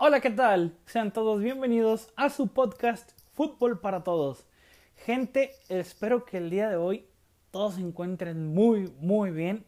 Hola, ¿qué tal? Sean todos bienvenidos a su podcast Fútbol para Todos. Gente, espero que el día de hoy todos se encuentren muy, muy bien.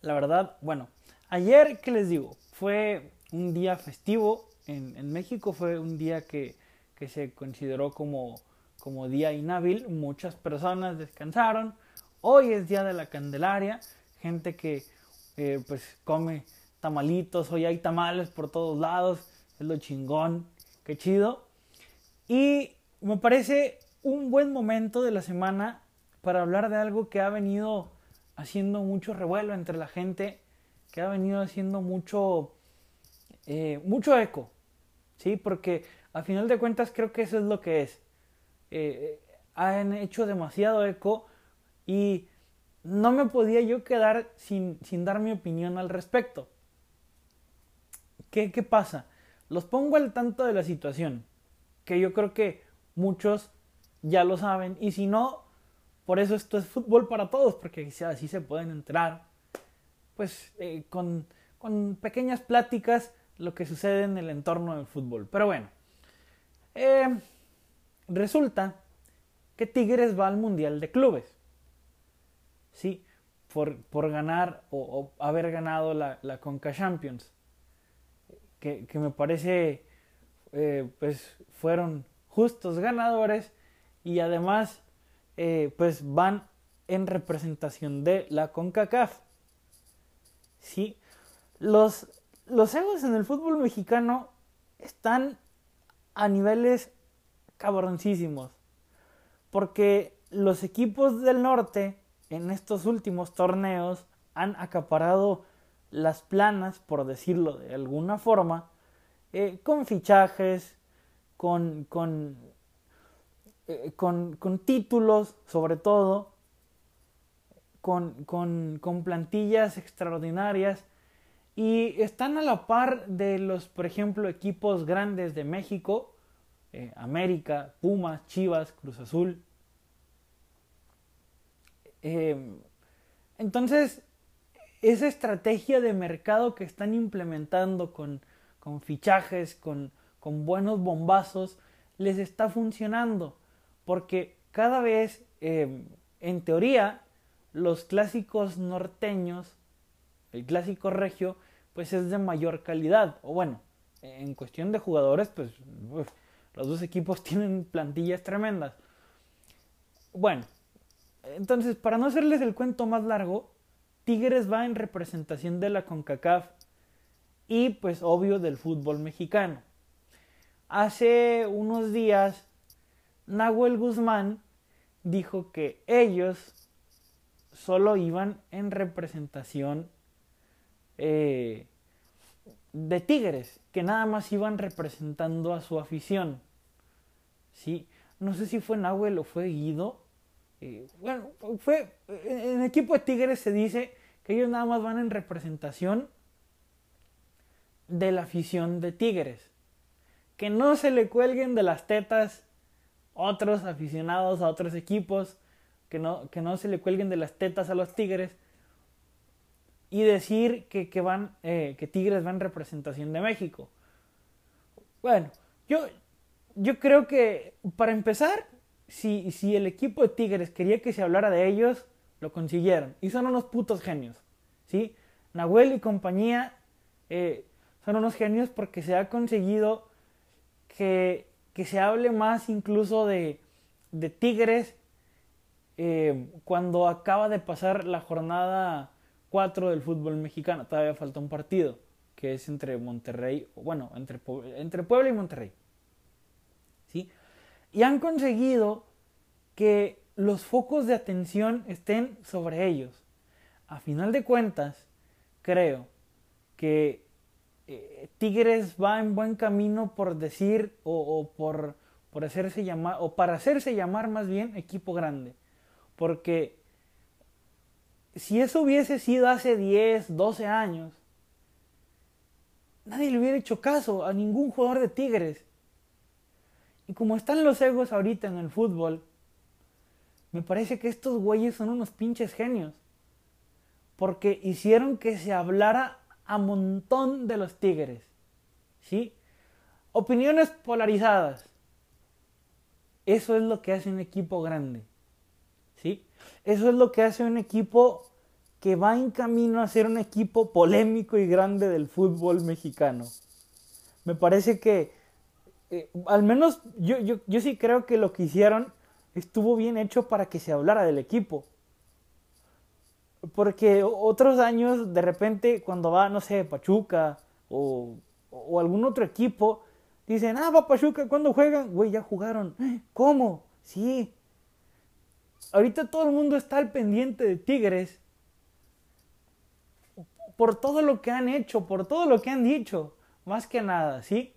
La verdad, bueno, ayer, ¿qué les digo? Fue un día festivo en, México, fue un día que, que se consideró como, como día inhábil. Muchas personas descansaron. Hoy es día de la Candelaria. Gente que eh, pues come tamalitos, hoy hay tamales por todos lados, es lo chingón, qué chido. Y me parece un buen momento de la semana para hablar de algo que ha venido haciendo mucho revuelo entre la gente, que ha venido haciendo mucho, eh, mucho eco, ¿sí? Porque a final de cuentas creo que eso es lo que es. Eh, han hecho demasiado eco y no me podía yo quedar sin, sin dar mi opinión al respecto. ¿Qué, ¿Qué pasa? Los pongo al tanto de la situación, que yo creo que muchos ya lo saben, y si no, por eso esto es fútbol para todos, porque así se pueden enterar, pues eh, con, con, pequeñas pláticas lo que sucede en el entorno del fútbol. Pero bueno, eh, resulta que Tigres va al Mundial de Clubes. Sí, por, por ganar o, haber ganado la, la Conca Champions. Que, me parece, eh, pues fueron justos ganadores y además, eh, pues van en representación de la CONCACAF. Sí, los, los egos en el fútbol mexicano están a niveles cabroncísimos. Porque los equipos del norte en estos últimos torneos han acaparado las planas, por decirlo de alguna forma, eh, con fichajes, con, con, eh, con, con, títulos sobre todo, con, con, plantillas extraordinarias. Y están a la par de los, por ejemplo, equipos grandes de México, eh, América, Pumas, Chivas, Cruz Azul, Em, entonces, esa estrategia de mercado que están implementando con, con fichajes, con, con, buenos bombazos, les está funcionando. Porque cada vez, em, en teoría, los clásicos norteños, el clásico regio, pues es de mayor calidad. O bueno, en cuestión de jugadores, pues los dos equipos tienen plantillas tremendas. Bueno, entonces, para no hacerles el cuento más largo, Tigres va en representación de la CONCACAF y pues obvio del fútbol mexicano. Hace unos días, Nahuel Guzmán dijo que ellos solo iban en representación eh, de Tigres, que nada más iban representando a su afición. ¿Sí? No sé si fue Nahuel o fue Guido, bueno, fue, en el equipo de Tigres se dice que ellos nada más van en representación de la afición de Tigres. Que no se le cuelguen de las tetas otros aficionados a otros equipos, que no, que no se le cuelguen de las tetas a los Tigres y decir que, que van, eh, que Tigres va en representación de México. Bueno, yo, yo creo que para empezar si, si el equipo de Tigres quería que se hablara de ellos, lo consiguieron. Y son unos putos genios. ¿sí? Nahuel y compañía eh, son unos genios porque se ha conseguido que, que se hable más incluso de, de Tigres eh, cuando acaba de pasar la jornada 4 del fútbol mexicano. Todavía falta un partido que es entre Monterrey, bueno, entre, entre Puebla y Monterrey. ¿Sí? y han conseguido que los focos de atención estén sobre ellos. A final de cuentas, creo que eh, Tigres va en buen camino por decir o, por, por hacerse llamar, o para hacerse llamar más bien equipo grande. Porque si eso hubiese sido hace 10, 12 años, nadie le hubiera hecho caso a ningún jugador de Tigres. Y como están los egos ahorita en el fútbol, me parece que estos güeyes son unos pinches genios. Porque hicieron que se hablara a montón de los Tigres. ¿Sí? Opiniones polarizadas. Eso es lo que hace un equipo grande. ¿Sí? Eso es lo que hace un equipo que va en camino a ser un equipo polémico y grande del fútbol mexicano. Me parece que, eh, al menos yo, yo, yo sí creo que lo que hicieron estuvo bien hecho para que se hablara del equipo. Porque otros años, de repente, cuando va, no sé, Pachuca o, algún otro equipo, dicen, ah, va Pachuca, ¿cuándo juegan? Güey, ya jugaron. ¿Cómo? Sí. Ahorita todo el mundo está al pendiente de Tigres por todo lo que han hecho, por todo lo que han dicho, más que nada, ¿sí?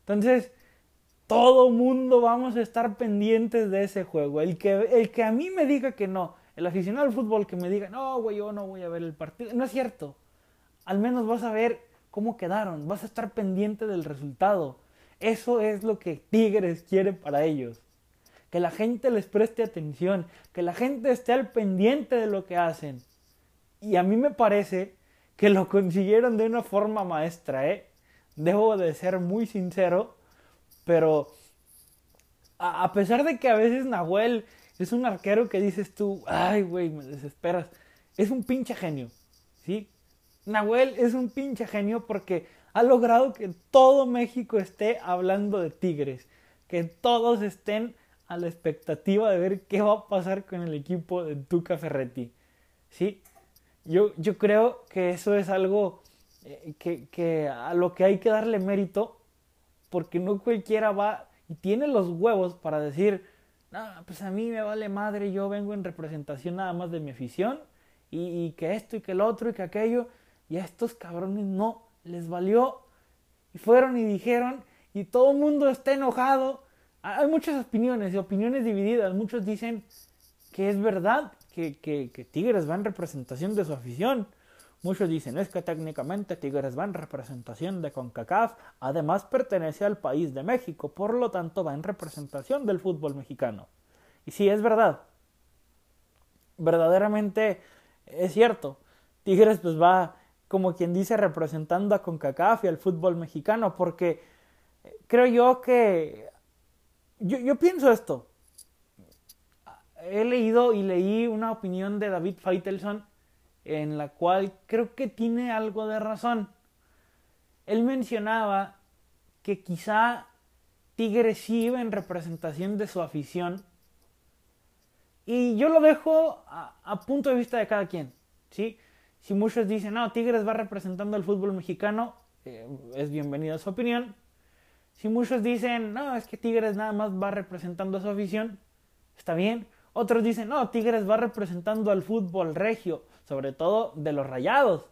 Entonces, todo mundo vamos a estar pendientes de ese juego. El que, el que a mí me diga que no, el aficionado al fútbol que me diga, no, güey, yo no voy a ver el partido, no es cierto. Al menos vas a ver cómo quedaron, vas a estar pendiente del resultado. Eso es lo que Tigres quiere para ellos. Que la gente les preste atención, que la gente esté al pendiente de lo que hacen. Y a mí me parece que lo consiguieron de una forma maestra, ¿eh? Debo de ser muy sincero, pero a, pesar de que a veces Nahuel es un arquero que dices tú, ay, güey, me desesperas, es un pinche genio, ¿sí? Nahuel es un pinche genio porque ha logrado que todo México esté hablando de Tigres, que todos estén a la expectativa de ver qué va a pasar con el equipo de Tuca Ferretti, ¿sí? Yo, yo creo que eso es algo eh, que, que a lo que hay que darle mérito, porque no cualquiera va y tiene los huevos para decir, no, pues a mí me vale madre, yo vengo en representación nada más de mi afición, y, que esto y que el otro y que aquello, y a estos cabrones no, les valió, y fueron y dijeron, y todo el mundo está enojado. Hay muchas opiniones y opiniones divididas, muchos dicen que es verdad que, que, que Tigres va en representación de su afición, Muchos dicen es que técnicamente Tigres va en representación de CONCACAF, además pertenece al país de México, por lo tanto va en representación del fútbol mexicano. Y sí, es verdad. Verdaderamente es cierto. Tigres pues va, como quien dice, representando a CONCACAF y al fútbol mexicano, porque creo yo que... Yo, yo pienso esto. He leído y leí una opinión de David Feitelson en la cual creo que tiene algo de razón. Él mencionaba que quizá Tigres iba en representación de su afición. Y yo lo dejo a, punto de vista de cada quien. ¿sí? Si muchos dicen, no, Tigres va representando al fútbol mexicano, eh, es bienvenida su opinión. Si muchos dicen, no, es que Tigres nada más va representando a su afición, está bien. Otros dicen, no, Tigres va representando al fútbol regio sobre todo de los rayados,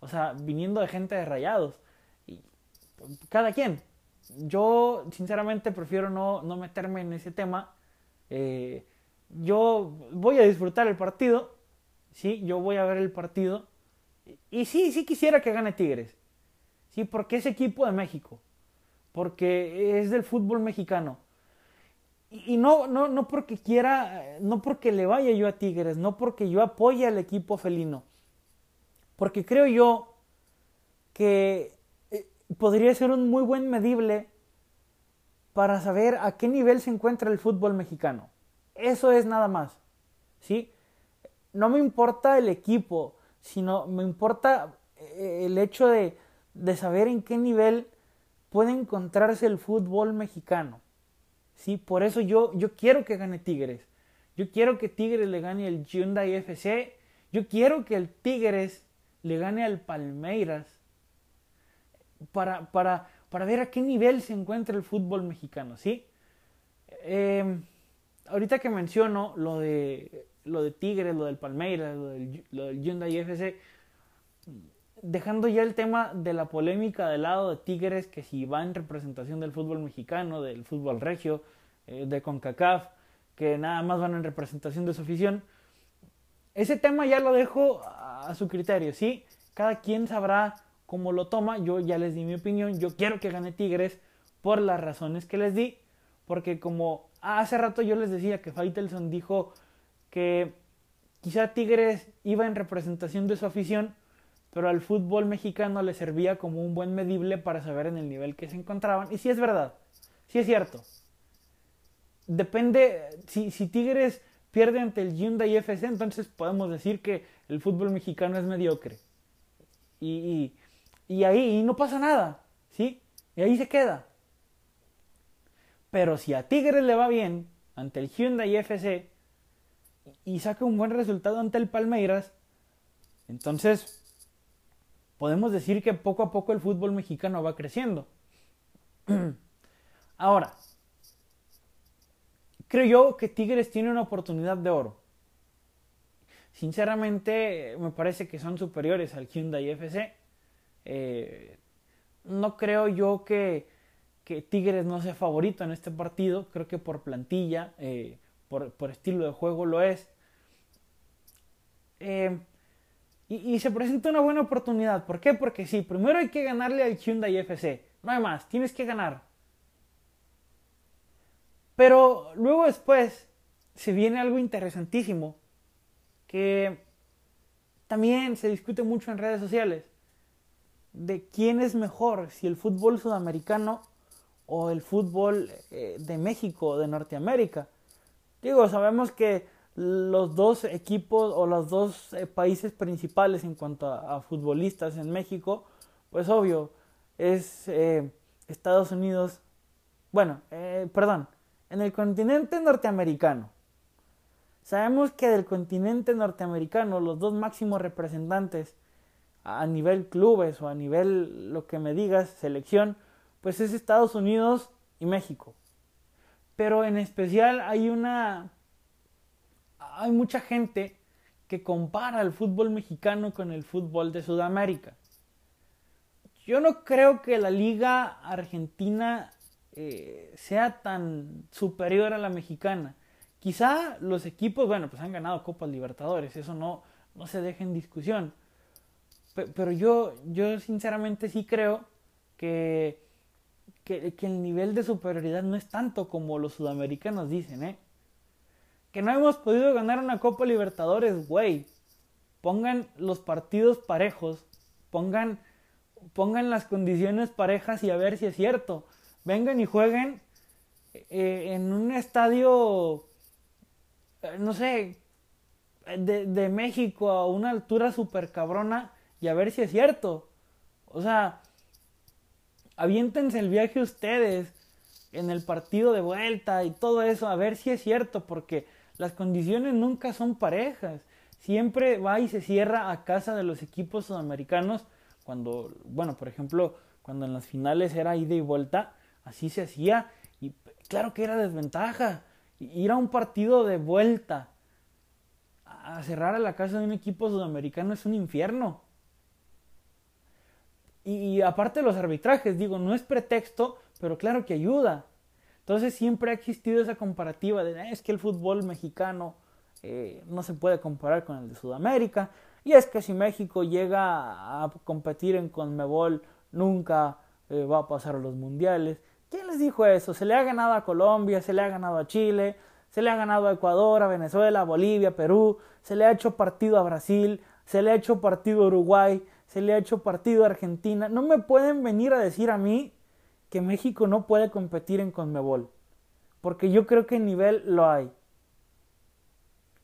o sea, viniendo de gente de rayados. Y cada quien. Yo, sinceramente, prefiero no, no meterme en ese tema. Eh, yo voy a disfrutar el partido, sí, yo voy a ver el partido. Y sí, sí quisiera que gane Tigres, sí, porque es equipo de México, porque es del fútbol mexicano. Y no, no, no porque quiera, no porque le vaya yo a Tigres, no porque yo apoye al equipo felino. Porque creo yo que eh, podría ser un muy buen medible para saber a qué nivel se encuentra el fútbol mexicano. Eso es nada más. ¿Sí? No me importa el equipo, sino me importa eh, el hecho de, de saber en qué nivel puede encontrarse el fútbol mexicano. ¿Sí? Por eso yo, yo quiero que gane Tigres. Yo quiero que Tigres le gane el Hyundai FC. Yo quiero que el Tigres le gane al Palmeiras. Para, para, para ver a qué nivel se encuentra el fútbol mexicano, ¿sí? Em, ahorita que menciono lo de, lo de Tigres, lo del Palmeiras, lo del, lo del Hyundai FC, dejando ya el tema de la polémica del lado de Tigres, que si va en representación del fútbol mexicano, del fútbol regio, eh, de CONCACAF, que nada más van en representación de su afición, ese tema ya lo dejo a, su criterio, ¿sí? Cada quien sabrá cómo lo toma, yo ya les di mi opinión, yo quiero que gane Tigres por las razones que les di, porque como hace rato yo les decía que Faitelson dijo que quizá Tigres iba en representación de su afición, pero al fútbol mexicano le servía como un buen medible para saber en el nivel que se encontraban. Y sí es verdad, sí es cierto. Depende, si, si Tigres pierde ante el Hyundai FC, entonces podemos decir que el fútbol mexicano es mediocre. Y, y, ahí no pasa nada, ¿sí? Y ahí se queda. Pero si a Tigres le va bien ante el Hyundai FC y saca un buen resultado ante el Palmeiras, entonces podemos decir que poco a poco el fútbol mexicano va creciendo. Ahora, creo yo que Tigres tiene una oportunidad de oro. Sinceramente, me parece que son superiores al Hyundai FC. Eh, no creo yo que, Tigres no sea favorito en este partido. Creo que por plantilla, eh, por, estilo de juego lo es. Eh, y, se presenta una buena oportunidad. ¿Por qué? Porque sí, primero hay que ganarle al Hyundai FC. No hay más, tienes que ganar. Pero luego después se viene algo interesantísimo que también se discute mucho en redes sociales de quién es mejor, si el fútbol sudamericano o el fútbol eh, de México o de Norteamérica. Digo, sabemos que los dos equipos o los dos eh, países principales en cuanto a, futbolistas en México, pues obvio, es eh, Estados Unidos, bueno, perdón, en el continente norteamericano. Sabemos que del continente norteamericano los dos máximos representantes a nivel clubes o a nivel lo que me digas, selección, pues es Estados Unidos y México. Pero en especial hay una hay mucha gente que compara el fútbol mexicano con el fútbol de Sudamérica. Yo no creo que la liga argentina eh, sea tan superior a la mexicana. Quizá los equipos, bueno, pues han ganado Copas Libertadores, eso no, no se deja en discusión. Pero yo, yo sinceramente sí creo que, que, el nivel de superioridad no es tanto como los sudamericanos dicen, ¿eh? Que no hemos podido ganar una Copa Libertadores, güey. Pongan los partidos parejos, pongan, pongan las condiciones parejas y a ver si es cierto. Vengan y jueguen eh, en un estadio eh, no sé, de, de, México a una altura súper cabrona y a ver si es cierto. O sea, aviéntense el viaje ustedes en el partido de vuelta y todo eso, a ver si es cierto, porque las condiciones nunca son parejas. Siempre va y se cierra a casa de los equipos sudamericanos cuando, bueno, por ejemplo, cuando en las finales era ida y vuelta, así se hacía y claro que era desventaja ir a un partido de vuelta a cerrar a la casa de un equipo sudamericano es un infierno. Y, aparte de los arbitrajes, digo, no es pretexto, pero claro que ayuda. Entonces siempre ha existido esa comparativa de ah, es que el fútbol mexicano eh, no se puede comparar con el de Sudamérica. Y es que si México llega a competir en Conmebol, nunca eh, va a pasar a los mundiales. ¿Quién les dijo eso? Se le ha ganado a Colombia, se le ha ganado a Chile, se le ha ganado a Ecuador, a Venezuela, a Bolivia, Perú, se le ha hecho partido a Brasil, se le ha hecho partido a Uruguay, se le ha hecho partido a Argentina. No me pueden venir a decir a mí que México no puede competir en Conmebol, porque yo creo que en nivel lo hay.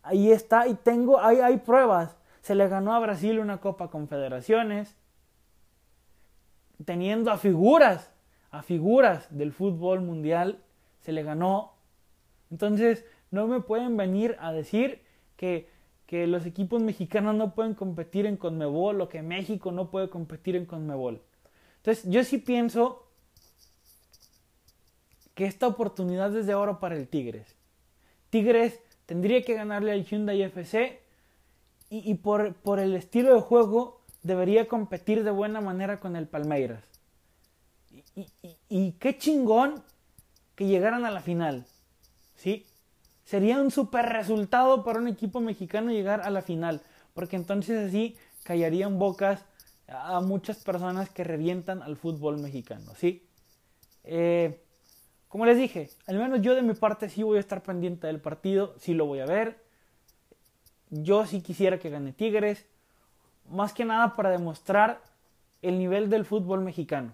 Ahí está, y tengo, hay, hay pruebas. Se le ganó a Brasil una Copa Confederaciones, teniendo a figuras a figuras del fútbol mundial se le ganó. Entonces, no me pueden venir a decir que, que los equipos mexicanos no pueden competir en Conmebol o que México no puede competir en Conmebol. Entonces, yo sí pienso que esta oportunidad es de oro para el Tigres. Tigres tendría que ganarle al Hyundai FC y, y por, por el estilo de juego debería competir de buena manera con el Palmeiras y, qué chingón que llegaran a la final. ¿Sí? Sería un super resultado para un equipo mexicano llegar a la final. Porque entonces así callarían bocas a muchas personas que revientan al fútbol mexicano. ¿Sí? Eh, como les dije, al menos yo de mi parte sí voy a estar pendiente del partido, sí lo voy a ver. Yo sí quisiera que gane Tigres. más que nada para demostrar el nivel del fútbol mexicano.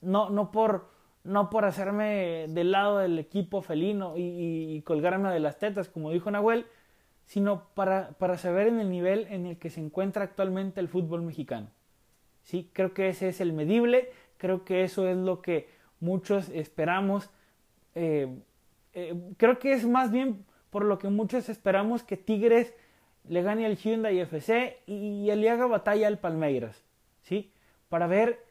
No, no, por, no por hacerme del lado del equipo felino y, colgarme de las tetas, como dijo Nahuel, sino para, para saber en el nivel en el que se encuentra actualmente el fútbol mexicano. ¿Sí? Creo que ese es el medible, creo que eso es lo que muchos esperamos. Eh, eh, creo que es más bien por lo que muchos esperamos que Tigres le gane al Hyundai FC y, le haga batalla al Palmeiras, ¿sí? Para ver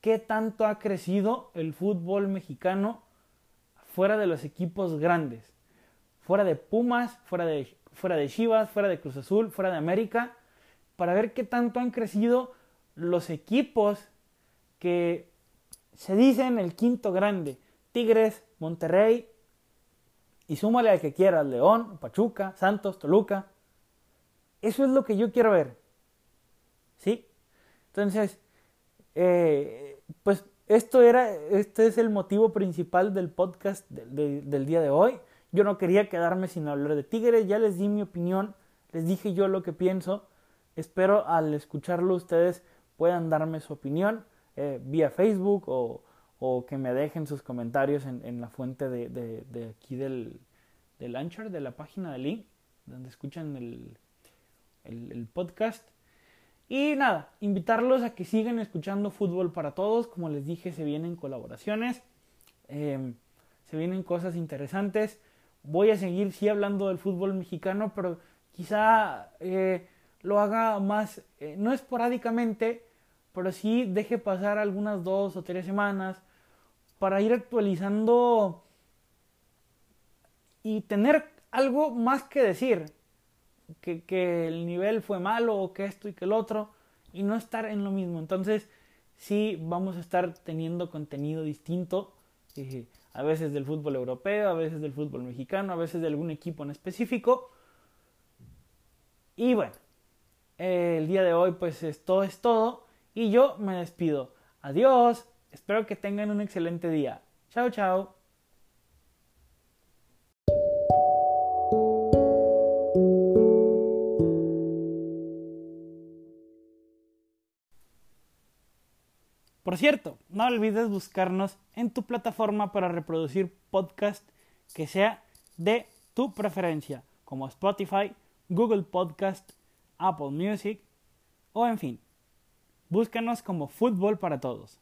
qué tanto ha crecido el fútbol mexicano fuera de los equipos grandes, fuera de Pumas, fuera de, fuera de Chivas, fuera de Cruz Azul, fuera de América, para ver qué tanto han crecido los equipos que se dicen el quinto grande, Tigres, Monterrey, y súmale al que quieras, León, Pachuca, Santos, Toluca. Eso es lo que yo quiero ver. ¿Sí? Entonces, eh, pues esto era, este es el motivo principal del podcast del día de hoy. Yo no quería quedarme sin hablar de Tigres, ya les di mi opinión, les dije yo lo que pienso. Espero al escucharlo ustedes puedan darme su opinión eh, vía Facebook o, o que me dejen sus comentarios en, en la fuente de, de, aquí del, del Anchor, de la página de Link, donde escuchan el, el, podcast. Y nada, invitarlos a que sigan escuchando Fútbol para Todos. Como les dije, se vienen colaboraciones, eh, se vienen cosas interesantes. Voy a seguir, sí, hablando del fútbol mexicano, pero quizá eh, lo haga más, eh, no esporádicamente, pero sí deje pasar algunas dos o tres semanas para ir actualizando y tener algo más que decir. Que, que, el nivel fue malo o que esto y que el otro y no estar en lo mismo. Entonces sí vamos a estar teniendo contenido distinto. Eh, a veces del fútbol europeo, a veces del fútbol mexicano, a veces de algún equipo en específico. Y bueno, eh, el día de hoy pues esto es todo y yo me despido. Adiós. Espero que tengan un excelente día. Chao, chao. Por cierto, no olvides buscarnos en tu plataforma para reproducir podcast que sea de tu preferencia, como Spotify, Google Podcast, Apple Music o en fin. Búscanos como Fútbol para Todos.